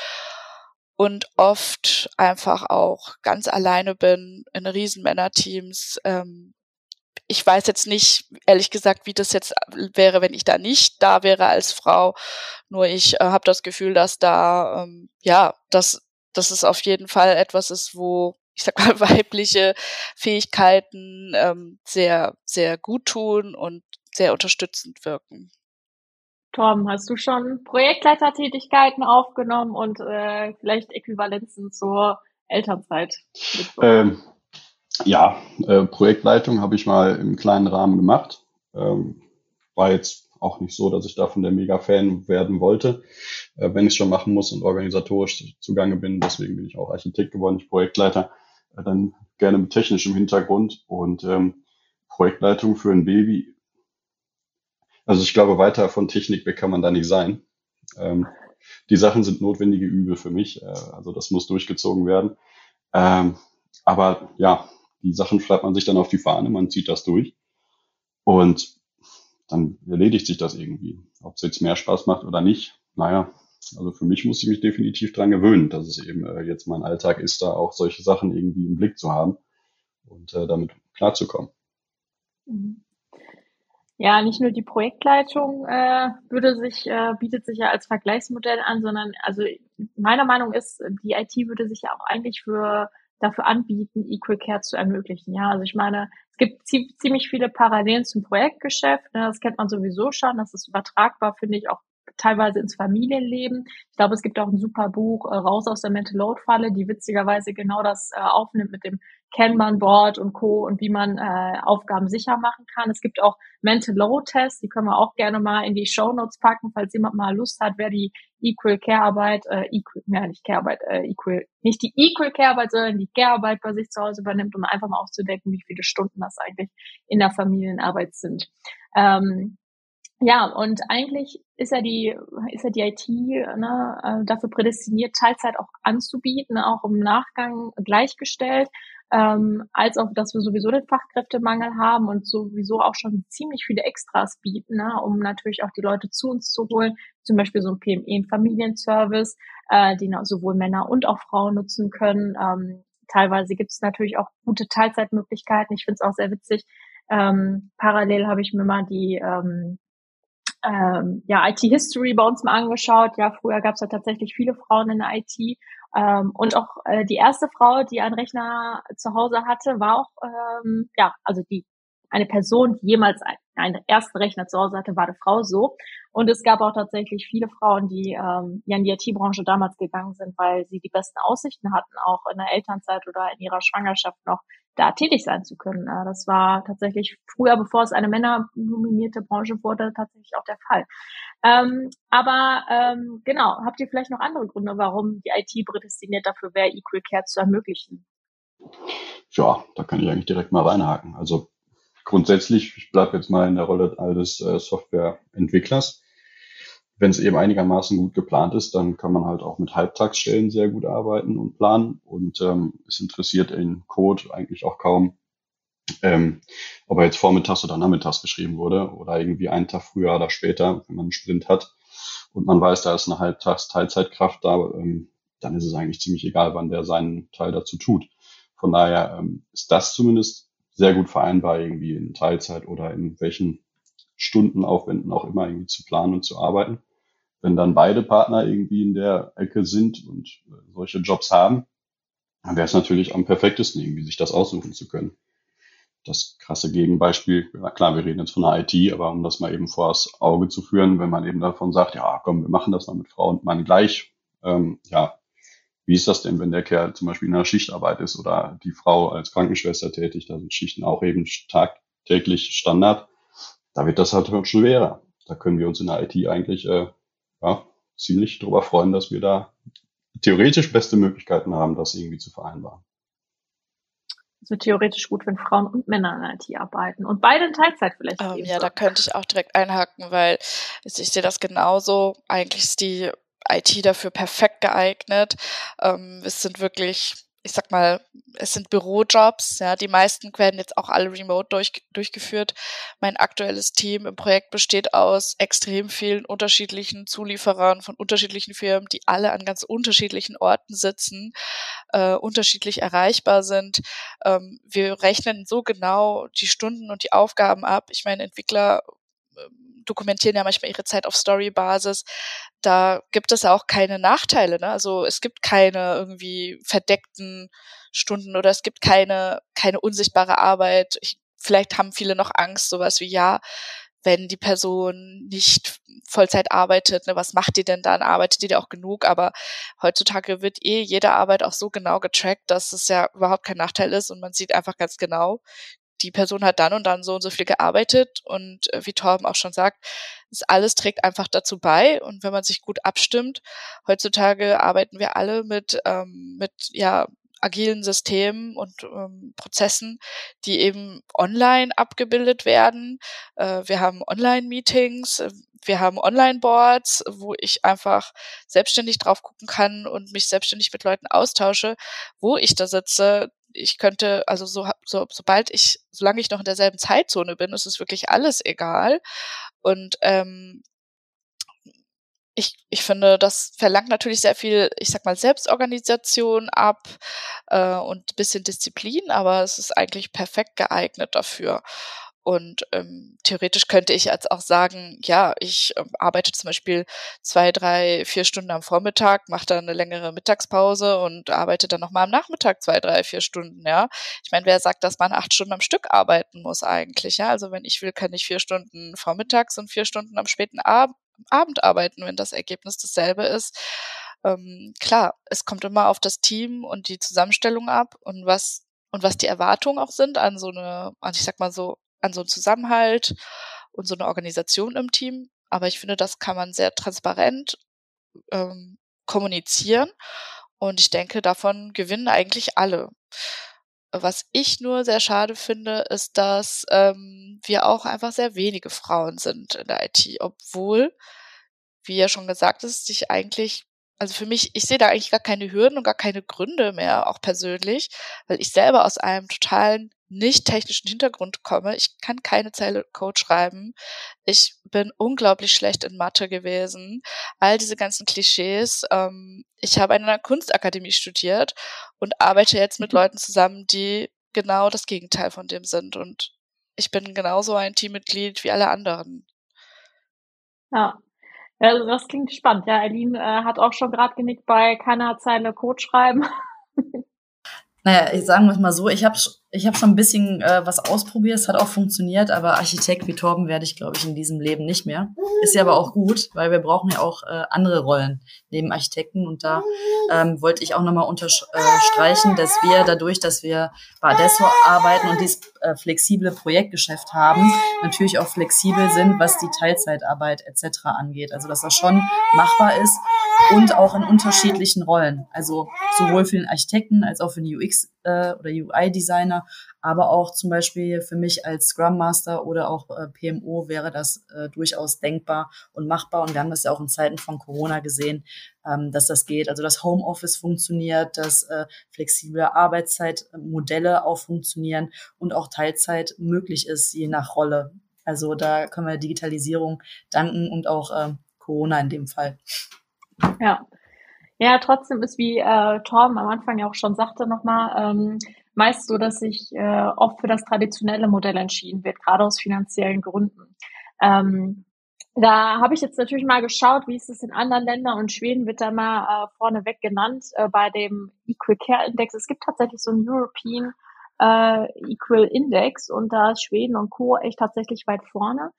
und oft einfach auch ganz alleine bin in Riesenmännerteams, ähm, ich weiß jetzt nicht, ehrlich gesagt, wie das jetzt wäre, wenn ich da nicht da wäre als Frau. Nur ich äh, habe das Gefühl, dass da, ähm, ja, dass, dass es auf jeden Fall etwas ist, wo ich sag mal, weibliche Fähigkeiten ähm, sehr, sehr gut tun und sehr unterstützend wirken. Tom, hast du schon Projektleitertätigkeiten aufgenommen und äh, vielleicht Äquivalenzen zur Elternzeit? Ähm, ja, äh, Projektleitung habe ich mal im kleinen Rahmen gemacht. Ähm, war jetzt auch nicht so, dass ich davon der Mega-Fan werden wollte, äh, wenn ich es schon machen muss und organisatorisch zugange bin. Deswegen bin ich auch Architekt geworden, nicht Projektleiter. Äh, dann gerne mit technischem Hintergrund und ähm, Projektleitung für ein Baby. Also ich glaube, weiter von Technik weg kann man da nicht sein. Ähm, die Sachen sind notwendige Übel für mich. Äh, also das muss durchgezogen werden. Ähm, aber ja, die Sachen schreibt man sich dann auf die Fahne, man zieht das durch und dann erledigt sich das irgendwie. Ob es jetzt mehr Spaß macht oder nicht, naja, also für mich muss ich mich definitiv dran gewöhnen, dass es eben äh, jetzt mein Alltag ist, da auch solche Sachen irgendwie im Blick zu haben und äh, damit klarzukommen. Mhm. Ja, nicht nur die Projektleitung äh, würde sich, äh, bietet sich ja als Vergleichsmodell an, sondern also meiner Meinung ist, die IT würde sich ja auch eigentlich für dafür anbieten, Equal Care zu ermöglichen. Ja, also ich meine, es gibt ziemlich viele Parallelen zum Projektgeschäft. Ne, das kennt man sowieso schon. Das ist übertragbar, finde ich, auch teilweise ins Familienleben. Ich glaube, es gibt auch ein super Buch, äh, Raus aus der Mental Load Falle, die witzigerweise genau das äh, aufnimmt mit dem Kanban-Board und Co. und wie man äh, Aufgaben sicher machen kann. Es gibt auch Mental Load Tests, die können wir auch gerne mal in die Show Notes packen, falls jemand mal Lust hat, wer die Equal Care Arbeit, äh, Equal, ja nicht Care Arbeit, äh, Equal, nicht die Equal Care Arbeit, sondern die Care Arbeit bei sich zu Hause übernimmt, um einfach mal aufzudecken, wie viele Stunden das eigentlich in der Familienarbeit sind. Ähm, ja, und eigentlich ist ja die, ist ja die IT ne, äh, dafür prädestiniert, Teilzeit auch anzubieten, auch im Nachgang gleichgestellt, ähm, als auch, dass wir sowieso den Fachkräftemangel haben und sowieso auch schon ziemlich viele Extras bieten, ne, um natürlich auch die Leute zu uns zu holen, zum Beispiel so ein PME, ein Familienservice, äh, den sowohl Männer und auch Frauen nutzen können. Ähm, teilweise gibt es natürlich auch gute Teilzeitmöglichkeiten. Ich finde es auch sehr witzig. Ähm, parallel habe ich mir mal die ähm, ähm, ja, IT-History bei uns mal angeschaut. Ja, früher gab es ja tatsächlich viele Frauen in der IT. Ähm, und auch äh, die erste Frau, die einen Rechner zu Hause hatte, war auch, ähm, ja, also die eine Person, die jemals einen ersten Rechner zu Hause hatte, war eine Frau so. Und es gab auch tatsächlich viele Frauen, die ähm, ja in die IT-Branche damals gegangen sind, weil sie die besten Aussichten hatten, auch in der Elternzeit oder in ihrer Schwangerschaft noch da tätig sein zu können. Äh, das war tatsächlich früher, bevor es eine männernominierte Branche wurde, tatsächlich auch der Fall. Ähm, aber ähm, genau, habt ihr vielleicht noch andere Gründe, warum die IT prädestiniert dafür wäre, Equal Care zu ermöglichen? Ja, da kann ich eigentlich direkt mal reinhaken. Also grundsätzlich, ich bleibe jetzt mal in der Rolle eines äh, Softwareentwicklers. Wenn es eben einigermaßen gut geplant ist, dann kann man halt auch mit Halbtagsstellen sehr gut arbeiten und planen. Und ähm, es interessiert in Code eigentlich auch kaum, ähm, ob er jetzt vormittags oder nachmittags geschrieben wurde oder irgendwie einen Tag früher oder später, wenn man einen Sprint hat und man weiß, da ist eine Halbtags-Teilzeitkraft da, ähm, dann ist es eigentlich ziemlich egal, wann der seinen Teil dazu tut. Von daher ähm, ist das zumindest sehr gut vereinbar, irgendwie in Teilzeit oder in welchen Stundenaufwänden auch immer irgendwie zu planen und zu arbeiten. Wenn dann beide Partner irgendwie in der Ecke sind und äh, solche Jobs haben, dann wäre es natürlich am perfektesten, irgendwie sich das aussuchen zu können. Das krasse Gegenbeispiel, ja klar, wir reden jetzt von der IT, aber um das mal eben vors Auge zu führen, wenn man eben davon sagt, ja komm, wir machen das mal mit Frau und Mann gleich, ähm, ja, wie ist das denn, wenn der Kerl zum Beispiel in einer Schichtarbeit ist oder die Frau als Krankenschwester tätig? Da sind Schichten auch eben tagtäglich Standard. Da wird das halt schon schwerer. Da können wir uns in der IT eigentlich äh, ja, ziemlich darüber freuen, dass wir da theoretisch beste Möglichkeiten haben, das irgendwie zu vereinbaren. Es wird theoretisch gut, wenn Frauen und Männer in der IT arbeiten und beide in Teilzeit vielleicht. Ähm, ja, da könnte ich auch direkt einhaken, weil ich sehe das genauso. Eigentlich ist die IT dafür perfekt geeignet. Ähm, es sind wirklich, ich sag mal, es sind Bürojobs, ja, die meisten werden jetzt auch alle remote durch, durchgeführt. Mein aktuelles Team im Projekt besteht aus extrem vielen unterschiedlichen Zulieferern von unterschiedlichen Firmen, die alle an ganz unterschiedlichen Orten sitzen, äh, unterschiedlich erreichbar sind. Ähm, wir rechnen so genau die Stunden und die Aufgaben ab. Ich meine, Entwickler dokumentieren ja manchmal ihre Zeit auf Story-Basis. Da gibt es auch keine Nachteile. Ne? Also es gibt keine irgendwie verdeckten Stunden oder es gibt keine, keine unsichtbare Arbeit. Ich, vielleicht haben viele noch Angst, sowas wie, ja, wenn die Person nicht Vollzeit arbeitet, ne, was macht die denn dann? Arbeitet die da auch genug? Aber heutzutage wird eh jede Arbeit auch so genau getrackt, dass es ja überhaupt kein Nachteil ist und man sieht einfach ganz genau, die Person hat dann und dann so und so viel gearbeitet und äh, wie Torben auch schon sagt, das alles trägt einfach dazu bei und wenn man sich gut abstimmt, heutzutage arbeiten wir alle mit, ähm, mit ja, agilen Systemen und ähm, Prozessen, die eben online abgebildet werden. Äh, wir haben Online-Meetings, äh, wir haben Online-Boards, wo ich einfach selbstständig drauf gucken kann und mich selbstständig mit Leuten austausche, wo ich da sitze, ich könnte, also so, so, sobald ich, solange ich noch in derselben Zeitzone bin, ist es wirklich alles egal. Und ähm, ich, ich finde, das verlangt natürlich sehr viel, ich sag mal, Selbstorganisation ab äh, und bisschen Disziplin, aber es ist eigentlich perfekt geeignet dafür. Und ähm, theoretisch könnte ich jetzt auch sagen, ja, ich ähm, arbeite zum Beispiel zwei, drei, vier Stunden am Vormittag, mache dann eine längere Mittagspause und arbeite dann nochmal am Nachmittag zwei, drei, vier Stunden, ja. Ich meine, wer sagt, dass man acht Stunden am Stück arbeiten muss eigentlich, ja? Also wenn ich will, kann ich vier Stunden vormittags und vier Stunden am späten Ab Abend arbeiten, wenn das Ergebnis dasselbe ist. Ähm, klar, es kommt immer auf das Team und die Zusammenstellung ab und was und was die Erwartungen auch sind an so eine, an ich sag mal so an so einen Zusammenhalt und so eine Organisation im Team. Aber ich finde, das kann man sehr transparent ähm, kommunizieren. Und ich denke, davon gewinnen eigentlich alle. Was ich nur sehr schade finde, ist, dass ähm, wir auch einfach sehr wenige Frauen sind in der IT, obwohl, wie ja schon gesagt ist, sich eigentlich also für mich, ich sehe da eigentlich gar keine Hürden und gar keine Gründe mehr, auch persönlich, weil ich selber aus einem totalen nicht technischen Hintergrund komme. Ich kann keine Zeile Code schreiben. Ich bin unglaublich schlecht in Mathe gewesen. All diese ganzen Klischees. Ähm, ich habe an einer Kunstakademie studiert und arbeite jetzt mit mhm. Leuten zusammen, die genau das Gegenteil von dem sind. Und ich bin genauso ein Teammitglied wie alle anderen. Ja, also das klingt spannend. Ja, Eileen äh, hat auch schon gerade genickt bei keiner Zeile Code schreiben. naja, ich sagen wir es mal so, ich habe Ich habe schon ein bisschen äh, was ausprobiert, es hat auch funktioniert, aber Architekt wie Torben werde ich, glaube ich, in diesem Leben nicht mehr. Ist ja aber auch gut, weil wir brauchen ja auch äh, andere Rollen neben Architekten. Und da ähm, wollte ich auch nochmal unterstreichen, dass wir dadurch, dass wir bei Adesso arbeiten und dieses äh, flexible Projektgeschäft haben, natürlich auch flexibel sind, was die Teilzeitarbeit etc. angeht. Also dass das schon machbar ist und auch in unterschiedlichen Rollen. Also sowohl für den Architekten als auch für den UX äh, oder UI-Designer, aber auch zum Beispiel für mich als Scrum Master oder auch äh, PMO wäre das äh, durchaus denkbar und machbar. Und wir haben das ja auch in Zeiten von Corona gesehen, ähm, dass das geht. Also das Homeoffice funktioniert, dass äh, flexible Arbeitszeitmodelle auch funktionieren und auch Teilzeit möglich ist, je nach Rolle. Also da können wir Digitalisierung danken und auch äh, Corona in dem Fall. Ja. Ja, trotzdem ist, wie äh, Torben am Anfang ja auch schon sagte nochmal, ähm, meist so, dass sich äh, oft für das traditionelle Modell entschieden wird, gerade aus finanziellen Gründen. Ähm, da habe ich jetzt natürlich mal geschaut, wie ist es in anderen Ländern und Schweden wird da mal äh, vorneweg genannt äh, bei dem Equal Care Index. Es gibt tatsächlich so einen European äh, Equal Index und da ist Schweden und Co. echt tatsächlich weit vorne.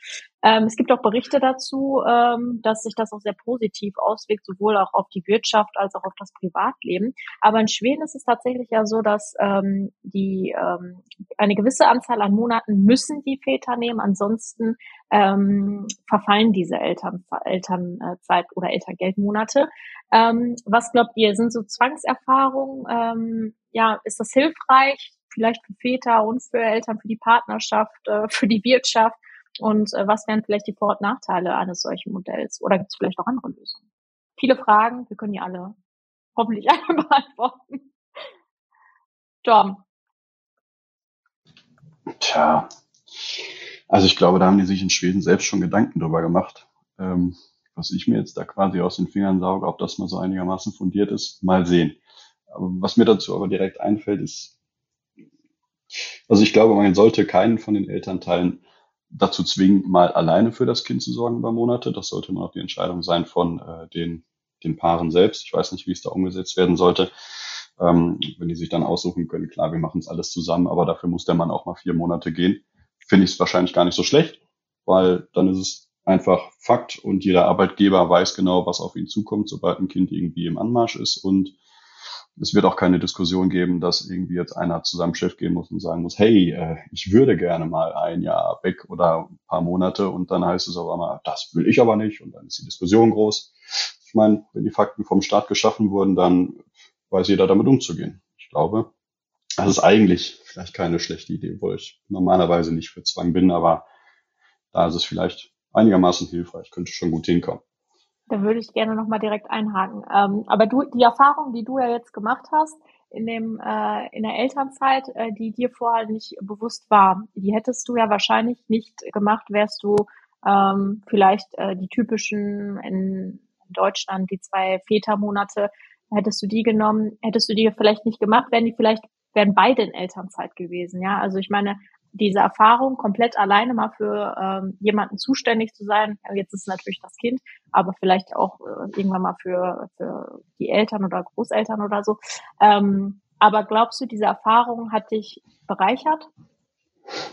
Ähm, es gibt auch Berichte dazu, ähm, dass sich das auch sehr positiv auswirkt, sowohl auch auf die Wirtschaft als auch auf das Privatleben. Aber in Schweden ist es tatsächlich ja so, dass ähm, die ähm, eine gewisse Anzahl an Monaten müssen die Väter nehmen, ansonsten ähm, verfallen diese Eltern, Elternzeit oder Elterngeldmonate. Ähm, was glaubt ihr, sind so Zwangserfahrungen? Ähm, ja, ist das hilfreich? Vielleicht für Väter und für Eltern, für die Partnerschaft, äh, für die Wirtschaft? Und äh, was wären vielleicht die Vor- und Nachteile eines solchen Modells? Oder gibt es vielleicht auch andere Lösungen? Viele Fragen, wir können die alle hoffentlich alle beantworten. Tom. Tja, also ich glaube, da haben die sich in Schweden selbst schon Gedanken drüber gemacht. Ähm, was ich mir jetzt da quasi aus den Fingern sauge, ob das mal so einigermaßen fundiert ist, mal sehen. Aber was mir dazu aber direkt einfällt, ist, also ich glaube, man sollte keinen von den Elternteilen dazu zwingen, mal alleine für das Kind zu sorgen über Monate. Das sollte immer noch die Entscheidung sein von äh, den, den Paaren selbst. Ich weiß nicht, wie es da umgesetzt werden sollte. Ähm, wenn die sich dann aussuchen können, klar, wir machen es alles zusammen, aber dafür muss der Mann auch mal vier Monate gehen. Finde ich es wahrscheinlich gar nicht so schlecht, weil dann ist es einfach Fakt und jeder Arbeitgeber weiß genau, was auf ihn zukommt, sobald ein Kind irgendwie im Anmarsch ist und es wird auch keine Diskussion geben, dass irgendwie jetzt einer zu seinem Chef gehen muss und sagen muss, hey, äh, ich würde gerne mal ein Jahr weg oder ein paar Monate und dann heißt es aber mal, das will ich aber nicht und dann ist die Diskussion groß. Ich meine, wenn die Fakten vom Staat geschaffen wurden, dann weiß jeder damit umzugehen. Ich glaube, das ist eigentlich vielleicht keine schlechte Idee, wo ich normalerweise nicht für Zwang bin, aber da ist es vielleicht einigermaßen hilfreich, könnte schon gut hinkommen. Da würde ich gerne nochmal direkt einhaken. Ähm, aber du, die Erfahrung, die du ja jetzt gemacht hast, in dem äh, in der Elternzeit, äh, die dir vorher nicht bewusst war, die hättest du ja wahrscheinlich nicht gemacht, wärst du ähm, vielleicht äh, die typischen in Deutschland die zwei Vätermonate, hättest du die genommen, hättest du die vielleicht nicht gemacht, wären die vielleicht wären beide in Elternzeit gewesen, ja. Also ich meine, diese Erfahrung, komplett alleine mal für ähm, jemanden zuständig zu sein, jetzt ist es natürlich das Kind, aber vielleicht auch äh, irgendwann mal für, für die Eltern oder Großeltern oder so. Ähm, aber glaubst du, diese Erfahrung hat dich bereichert?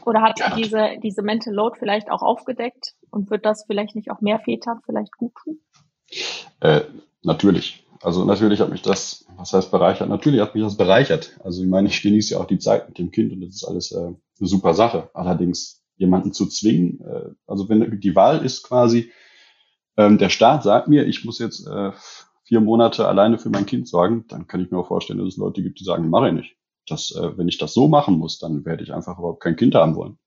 Oder hat ja. diese, diese Mental Load vielleicht auch aufgedeckt und wird das vielleicht nicht auch mehr Vätern vielleicht gut tun? Äh, natürlich. Also natürlich hat mich das, was heißt bereichert? Natürlich hat mich das bereichert. Also ich meine, ich genieße ja auch die Zeit mit dem Kind und das ist alles äh, eine super Sache. Allerdings jemanden zu zwingen, äh, also wenn die Wahl ist quasi, ähm, der Staat sagt mir, ich muss jetzt äh, vier Monate alleine für mein Kind sorgen, dann kann ich mir auch vorstellen, dass es Leute gibt, die sagen, mache ich nicht. Das, äh, wenn ich das so machen muss, dann werde ich einfach überhaupt kein Kind haben wollen.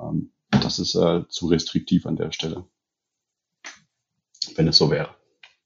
Ähm, das ist äh, zu restriktiv an der Stelle, wenn es so wäre.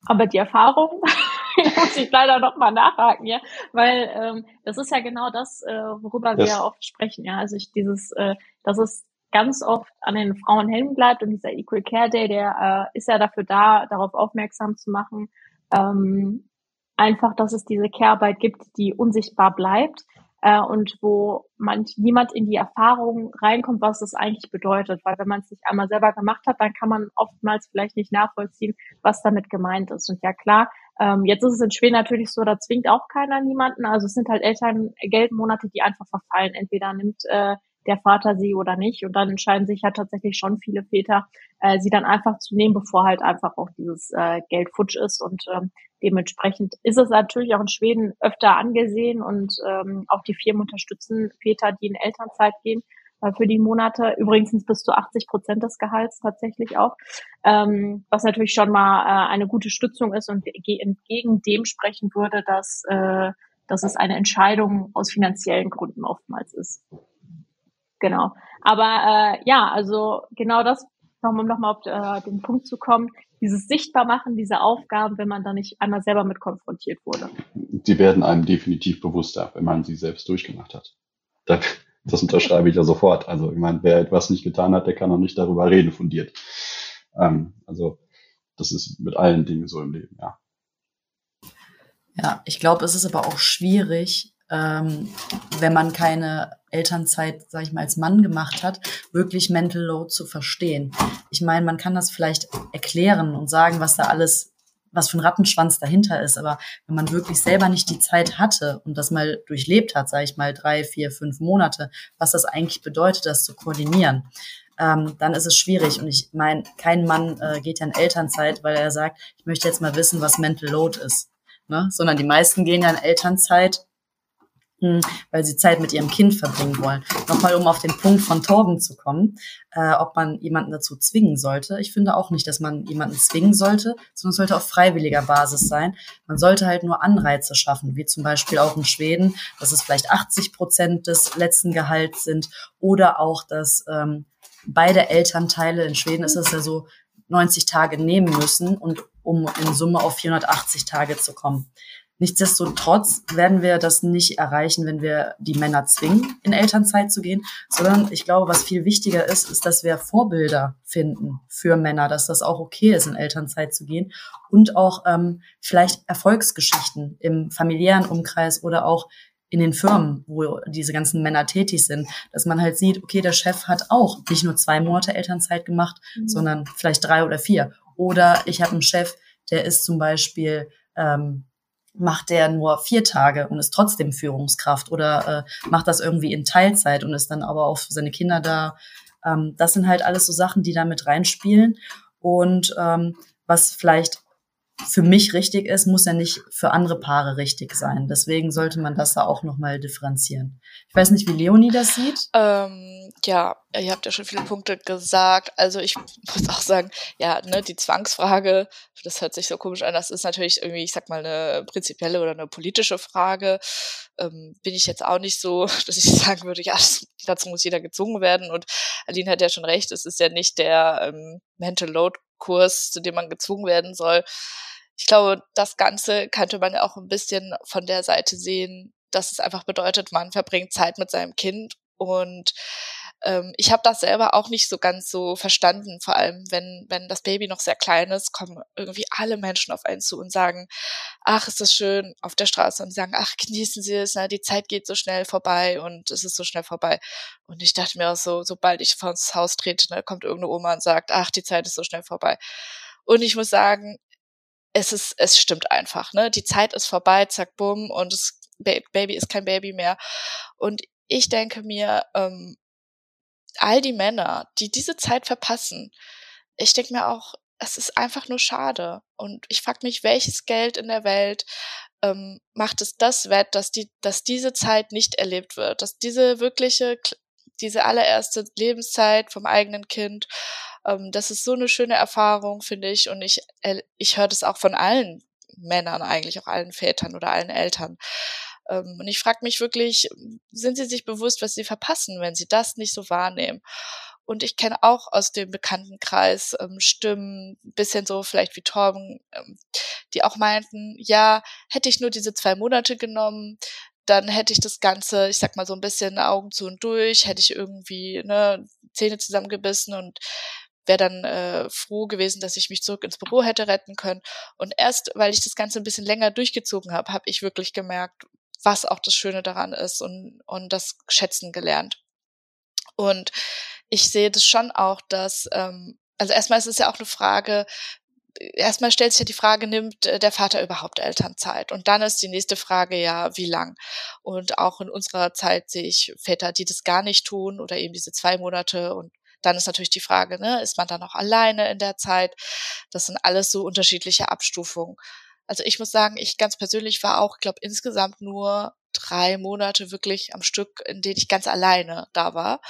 Aber die Erfahrung muss ich leider noch mal nachhaken, ja, weil ähm, das ist ja genau das, äh, worüber wir ja oft sprechen, ja. Also ich dieses, äh, dass es ganz oft an den Frauen hängen bleibt und dieser Equal Care Day, der äh, ist ja dafür da, darauf aufmerksam zu machen, ähm, einfach, dass es diese Care-Arbeit gibt, die unsichtbar bleibt äh, und wo man niemand in die Erfahrung reinkommt, was das eigentlich bedeutet. Weil wenn man es nicht einmal selber gemacht hat, dann kann man oftmals vielleicht nicht nachvollziehen, was damit gemeint ist. Und ja klar, Ähm, jetzt ist es in Schweden natürlich so, da zwingt auch keiner niemanden. Also es sind halt Elterngeldmonate, die einfach verfallen. Entweder nimmt äh, der Vater sie oder nicht. Und dann entscheiden sich ja tatsächlich schon viele Väter, äh, sie dann einfach zu nehmen, bevor halt einfach auch dieses äh, Geld futsch ist. Und ähm, dementsprechend ist es natürlich auch in Schweden öfter angesehen und ähm, auch die Firmen unterstützen Väter, die in Elternzeit gehen äh, für die Monate. Übrigens bis zu 80 Prozent des Gehalts tatsächlich auch, ähm, was natürlich schon mal äh, eine gute Stützung ist und entgegen dem sprechen würde, dass, äh, dass es eine Entscheidung aus finanziellen Gründen oftmals ist. Genau. Aber äh, ja, also genau das, um nochmal auf äh, den Punkt zu kommen, dieses Sichtbarmachen dieser Aufgaben, wenn man da nicht einmal selber mit konfrontiert wurde. Die werden einem definitiv bewusster, wenn man sie selbst durchgemacht hat. Das unterschreibe ich ja sofort. Also ich meine, wer etwas nicht getan hat, der kann auch nicht darüber reden fundiert. Ähm, also das ist mit allen Dingen so im Leben, ja. Ja, ich glaube, es ist aber auch schwierig, ähm, wenn man keine Elternzeit, sag ich mal, als Mann gemacht hat, wirklich Mental Load zu verstehen. Ich meine, man kann das vielleicht erklären und sagen, was da alles, was für ein Rattenschwanz dahinter ist, aber wenn man wirklich selber nicht die Zeit hatte und das mal durchlebt hat, sage ich mal, drei, vier, fünf Monate, was das eigentlich bedeutet, das zu koordinieren, ähm, dann ist es schwierig. Und ich meine, kein Mann äh, geht ja in Elternzeit, weil er sagt, ich möchte jetzt mal wissen, was Mental Load ist. Ne? Sondern die meisten gehen ja in Elternzeit, weil sie Zeit mit ihrem Kind verbringen wollen. Nochmal, um auf den Punkt von Torben zu kommen, äh, ob man jemanden dazu zwingen sollte. Ich finde auch nicht, dass man jemanden zwingen sollte, sondern es sollte auf freiwilliger Basis sein. Man sollte halt nur Anreize schaffen, wie zum Beispiel auch in Schweden, dass es vielleicht 80 Prozent des letzten Gehalts sind oder auch, dass ähm, beide Elternteile, in Schweden ist es ja so, 90 Tage nehmen müssen und um in Summe auf 480 Tage zu kommen. Nichtsdestotrotz werden wir das nicht erreichen, wenn wir die Männer zwingen, in Elternzeit zu gehen, sondern ich glaube, was viel wichtiger ist, ist, dass wir Vorbilder finden für Männer, dass das auch okay ist, in Elternzeit zu gehen und auch ähm, vielleicht Erfolgsgeschichten im familiären Umkreis oder auch in den Firmen, wo diese ganzen Männer tätig sind, dass man halt sieht, okay, der Chef hat auch nicht nur zwei Monate Elternzeit gemacht, mhm. sondern vielleicht drei oder vier. Oder ich habe einen Chef, der ist zum Beispiel ähm, macht der nur vier Tage und ist trotzdem Führungskraft oder äh, macht das irgendwie in Teilzeit und ist dann aber auch für seine Kinder da. Ähm, das sind halt alles so Sachen, die da mit reinspielen. Und ähm, was vielleicht für mich richtig ist, muss ja nicht für andere Paare richtig sein. Deswegen sollte man das da auch nochmal differenzieren. Ich weiß nicht, wie Leonie das sieht. Ähm, ja, ihr habt ja schon viele Punkte gesagt. Also ich muss auch sagen, ja, ne, die Zwangsfrage, das hört sich so komisch an, das ist natürlich irgendwie, ich sag mal, eine prinzipielle oder eine politische Frage. Ähm, bin ich jetzt auch nicht so, dass ich sagen würde, ja, dazu muss jeder gezwungen werden. Und Aline hat ja schon recht, es ist ja nicht der ähm, Mental Load Kurs, zu dem man gezwungen werden soll ich glaube, das Ganze könnte man auch ein bisschen von der Seite sehen, dass es einfach bedeutet, man verbringt Zeit mit seinem Kind und ähm, ich habe das selber auch nicht so ganz so verstanden, vor allem wenn, wenn das Baby noch sehr klein ist, kommen irgendwie alle Menschen auf einen zu und sagen, ach, ist das schön auf der Straße und sagen, ach, genießen Sie es, na, die Zeit geht so schnell vorbei und es ist so schnell vorbei. Und ich dachte mir auch so, sobald ich vor das Haus trete, ne, kommt irgendeine Oma und sagt, ach, die Zeit ist so schnell vorbei. Und ich muss sagen, es ist, es stimmt einfach, ne? Die Zeit ist vorbei, zack, bumm, und das Baby ist kein Baby mehr. Und ich denke mir, ähm, all die Männer, die diese Zeit verpassen, ich denke mir auch, es ist einfach nur schade. Und ich frage mich, welches Geld in der Welt ähm, macht es das wett, dass die, dass diese Zeit nicht erlebt wird, dass diese wirkliche, diese allererste Lebenszeit vom eigenen Kind ähm, das ist so eine schöne Erfahrung, finde ich. Und ich, äh, ich höre das auch von allen Männern eigentlich, auch allen Vätern oder allen Eltern. Ähm, und ich frage mich wirklich, sind sie sich bewusst, was sie verpassen, wenn sie das nicht so wahrnehmen? Und ich kenne auch aus dem Bekanntenkreis ähm, Stimmen, bisschen so vielleicht wie Torben, ähm, die auch meinten, ja, hätte ich nur diese zwei Monate genommen, dann hätte ich das Ganze, ich sag mal so ein bisschen Augen zu und durch, hätte ich irgendwie ne, Zähne zusammengebissen und wäre dann äh, froh gewesen, dass ich mich zurück ins Büro hätte retten können. Und erst, weil ich das Ganze ein bisschen länger durchgezogen habe, habe ich wirklich gemerkt, was auch das Schöne daran ist und, und das Schätzen gelernt. Und ich sehe das schon auch, dass, ähm, also erstmal ist es ja auch eine Frage, erstmal stellt sich ja die Frage, nimmt äh, der Vater überhaupt Elternzeit? Und dann ist die nächste Frage ja, wie lang? Und auch in unserer Zeit sehe ich Väter, die das gar nicht tun oder eben diese zwei Monate und dann ist natürlich die Frage, ne, ist man dann auch alleine in der Zeit? Das sind alles so unterschiedliche Abstufungen. Also ich muss sagen, ich ganz persönlich war auch, glaube insgesamt nur drei Monate wirklich am Stück, in denen ich ganz alleine da war.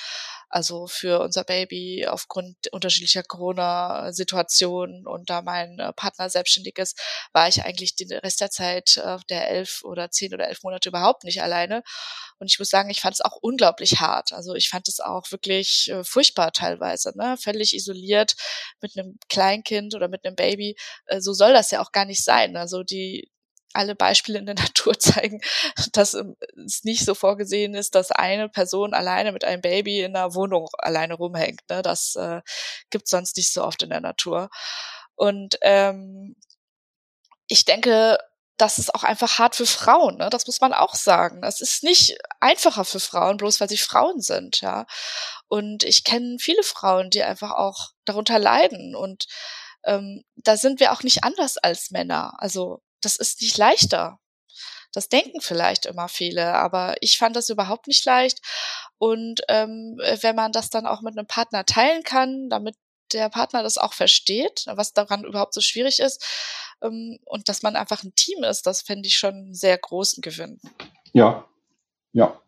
Also für unser Baby aufgrund unterschiedlicher Corona-Situationen und da mein äh, Partner selbstständig ist, war ich eigentlich den Rest der Zeit äh, der elf oder zehn oder elf Monate überhaupt nicht alleine. Und ich muss sagen, ich fand es auch unglaublich hart. Also ich fand es auch wirklich äh, furchtbar teilweise, ne? Völlig isoliert mit einem Kleinkind oder mit einem Baby. so soll das ja auch gar nicht sein. Also die alle Beispiele in der Natur zeigen, dass es nicht so vorgesehen ist, dass eine Person alleine mit einem Baby in einer Wohnung alleine rumhängt. Ne? Das äh, gibt sonst nicht so oft in der Natur. Und ähm, ich denke, das ist auch einfach hart für Frauen. Ne? Das muss man auch sagen. Es ist nicht einfacher für Frauen, bloß weil sie Frauen sind. Ja. Und ich kenne viele Frauen, die einfach auch darunter leiden. Und ähm, da sind wir auch nicht anders als Männer. Also das ist nicht leichter. Das denken vielleicht immer viele, aber ich fand das überhaupt nicht leicht. Und ähm, wenn man das dann auch mit einem Partner teilen kann, damit der Partner das auch versteht, was daran überhaupt so schwierig ist, ähm, und dass man einfach ein Team ist, das fände ich schon einen sehr großen Gewinn. Ja, ja,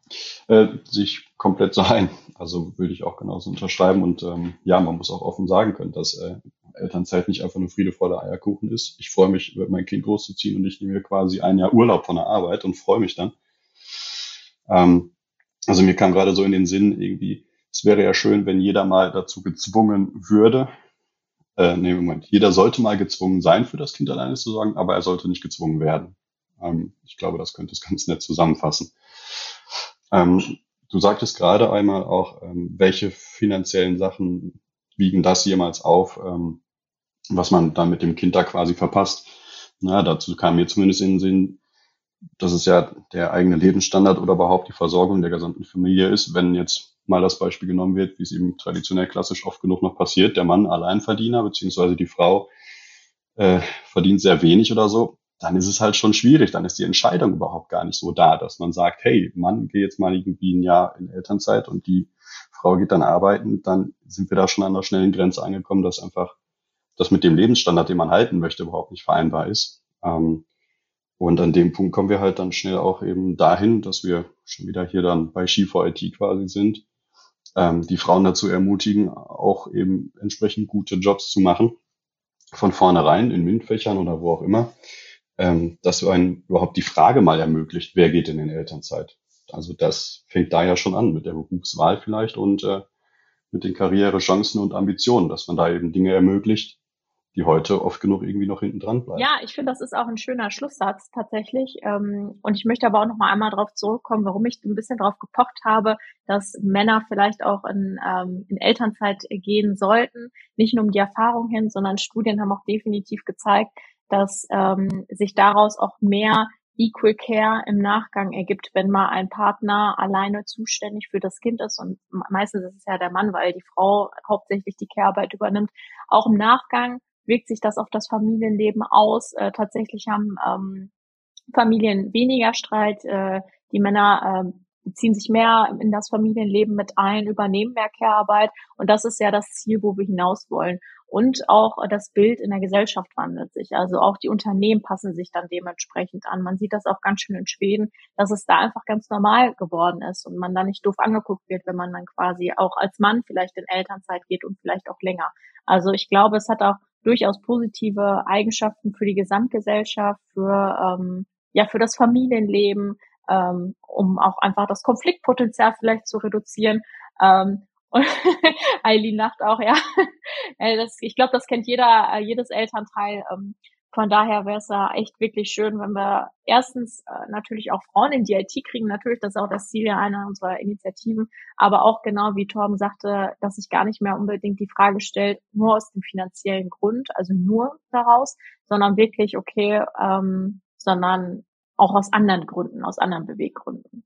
äh, sich komplett so ein. Also würde ich auch genauso unterschreiben. Und ähm, ja, man muss auch offen sagen können, dass äh, Elternzeit nicht einfach nur friedevoller Eierkuchen ist. Ich freue mich, mein Kind großzuziehen und ich nehme mir quasi ein Jahr Urlaub von der Arbeit und freue mich dann. Ähm, also mir kam gerade so in den Sinn irgendwie, es wäre ja schön, wenn jeder mal dazu gezwungen würde, äh, nee, Moment, jeder sollte mal gezwungen sein, für das Kind alleine zu sorgen, aber er sollte nicht gezwungen werden. Ähm, ich glaube, das könnte es ganz nett zusammenfassen. Ähm, du sagtest gerade einmal auch, ähm, welche finanziellen Sachen wiegen das jemals auf, ähm, was man dann mit dem Kind da quasi verpasst. Na, dazu kam mir zumindest in den Sinn, dass es ja der eigene Lebensstandard oder überhaupt die Versorgung der gesamten Familie ist, wenn jetzt mal das Beispiel genommen wird, wie es eben traditionell klassisch oft genug noch passiert, der Mann Alleinverdiener, beziehungsweise die Frau äh, verdient sehr wenig oder so, dann ist es halt schon schwierig, dann ist die Entscheidung überhaupt gar nicht so da, dass man sagt, hey, Mann, geh jetzt mal irgendwie ein Jahr in Elternzeit und die Frau geht dann arbeiten, dann sind wir da schon an der schnellen Grenze angekommen, dass einfach das mit dem Lebensstandard, den man halten möchte, überhaupt nicht vereinbar ist. Ähm, und an dem Punkt kommen wir halt dann schnell auch eben dahin, dass wir schon wieder hier dann bei Ski4 IT quasi sind, ähm, die Frauen dazu ermutigen, auch eben entsprechend gute Jobs zu machen, von vornherein in MINT-Fächern oder wo auch immer, ähm, dass einen überhaupt die Frage mal ermöglicht, wer geht in den Elternzeit? Also das fängt da ja schon an mit der Berufswahl vielleicht und äh, mit den Karrierechancen und Ambitionen, dass man da eben Dinge ermöglicht, die heute oft genug irgendwie noch hinten dran bleiben. Ja, ich finde, das ist auch ein schöner Schlusssatz tatsächlich. Ähm, und ich möchte aber auch noch mal einmal darauf zurückkommen, warum ich ein bisschen darauf gepocht habe, dass Männer vielleicht auch in, ähm, in Elternzeit gehen sollten. Nicht nur um die Erfahrung hin, sondern Studien haben auch definitiv gezeigt, dass ähm, sich daraus auch mehr Equal Care im Nachgang ergibt, wenn mal ein Partner alleine zuständig für das Kind ist und meistens ist es ja der Mann, weil die Frau hauptsächlich die Care-Arbeit übernimmt. Auch im Nachgang wirkt sich das auf das Familienleben aus. Äh, tatsächlich haben ähm, Familien weniger Streit. Äh, die Männer äh, beziehen sich mehr in das Familienleben mit ein, übernehmen mehr Care-Arbeit. Und das ist ja das Ziel, wo wir hinaus wollen. Und auch das Bild in der Gesellschaft wandelt sich. Also auch die Unternehmen passen sich dann dementsprechend an. Man sieht das auch ganz schön in Schweden, dass es da einfach ganz normal geworden ist und man da nicht doof angeguckt wird, wenn man dann quasi auch als Mann vielleicht in Elternzeit geht und vielleicht auch länger. Also ich glaube, es hat auch durchaus positive Eigenschaften für die Gesamtgesellschaft, für ähm, ja für das Familienleben, ähm, um auch einfach das Konfliktpotenzial vielleicht zu reduzieren. Ähm, und Eileen lacht auch, ja. Äh, das, ich glaube, das kennt jeder, äh, jedes Elternteil. Ähm, von daher wäre es ja echt wirklich schön, wenn wir erstens äh, natürlich auch Frauen in die IT kriegen. Natürlich, das ist auch das Ziel einer unserer Initiativen. Aber auch genau wie Torben sagte, dass sich gar nicht mehr unbedingt die Frage stellt, nur aus dem finanziellen Grund, also nur daraus, sondern wirklich, okay, ähm, sondern auch aus anderen Gründen, aus anderen Beweggründen.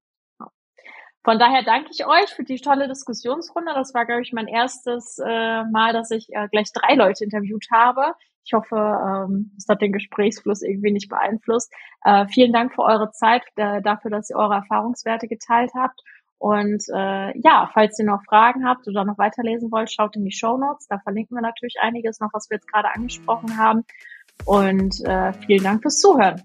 Von daher danke ich euch für die tolle Diskussionsrunde. Das war, glaube ich, mein erstes äh, Mal, dass ich äh, gleich drei Leute interviewt habe. Ich hoffe, ähm, es hat den Gesprächsfluss irgendwie nicht beeinflusst. Äh, vielen Dank für eure Zeit, äh, dafür, dass ihr eure Erfahrungswerte geteilt habt. Und äh, ja, falls ihr noch Fragen habt oder noch weiterlesen wollt, schaut in die Show Notes. Da verlinken wir natürlich einiges noch, was wir jetzt gerade angesprochen haben. Und äh, vielen Dank fürs Zuhören.